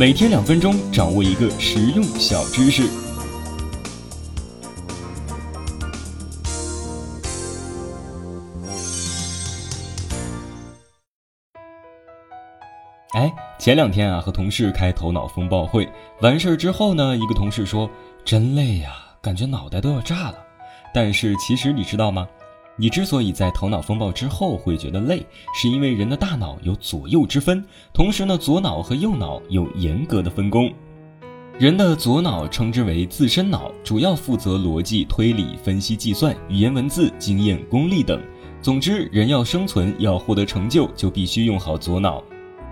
每天两分钟，掌握一个实用小知识。哎，前两天啊，和同事开头脑风暴会，完事儿之后呢，一个同事说：“真累呀，感觉脑袋都要炸了。”但是其实你知道吗？你之所以在头脑风暴之后会觉得累，是因为人的大脑有左右之分，同时呢，左脑和右脑有严格的分工。人的左脑称之为自身脑，主要负责逻辑、推理、分析、计算、语言文字、经验、功力等。总之，人要生存，要获得成就，就必须用好左脑。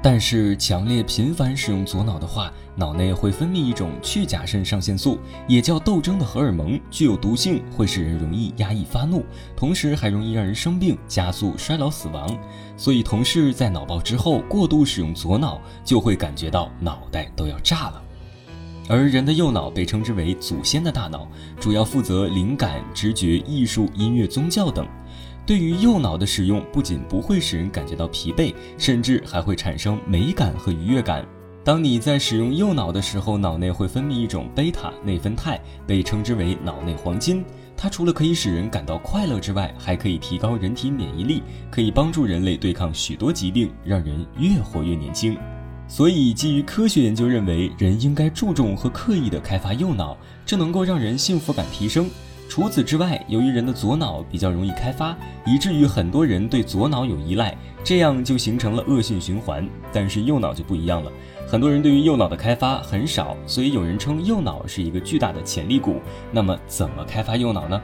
但是，强烈频繁使用左脑的话，脑内会分泌一种去甲肾上腺素，也叫斗争的荷尔蒙，具有毒性，会使人容易压抑发怒，同时还容易让人生病，加速衰老死亡。所以，同事在脑爆之后过度使用左脑，就会感觉到脑袋都要炸了。而人的右脑被称之为祖先的大脑，主要负责灵感、直觉、艺术、音乐、宗教等。对于右脑的使用，不仅不会使人感觉到疲惫，甚至还会产生美感和愉悦感。当你在使用右脑的时候，脑内会分泌一种贝塔内啡肽，被称之为脑内黄金。它除了可以使人感到快乐之外，还可以提高人体免疫力，可以帮助人类对抗许多疾病，让人越活越年轻。所以，基于科学研究认为，人应该注重和刻意的开发右脑，这能够让人幸福感提升。除此之外，由于人的左脑比较容易开发，以至于很多人对左脑有依赖，这样就形成了恶性循环。但是右脑就不一样了，很多人对于右脑的开发很少，所以有人称右脑是一个巨大的潜力股。那么，怎么开发右脑呢？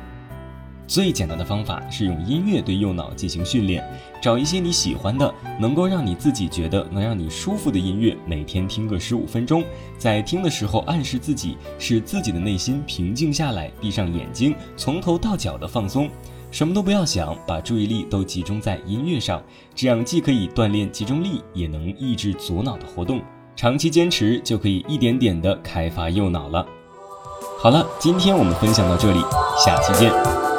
最简单的方法是用音乐对右脑进行训练，找一些你喜欢的，能够让你自己觉得能让你舒服的音乐，每天听个十五分钟。在听的时候，暗示自己，使自己的内心平静下来，闭上眼睛，从头到脚的放松，什么都不要想，把注意力都集中在音乐上。这样既可以锻炼集中力，也能抑制左脑的活动。长期坚持，就可以一点点的开发右脑了。好了，今天我们分享到这里，下期见。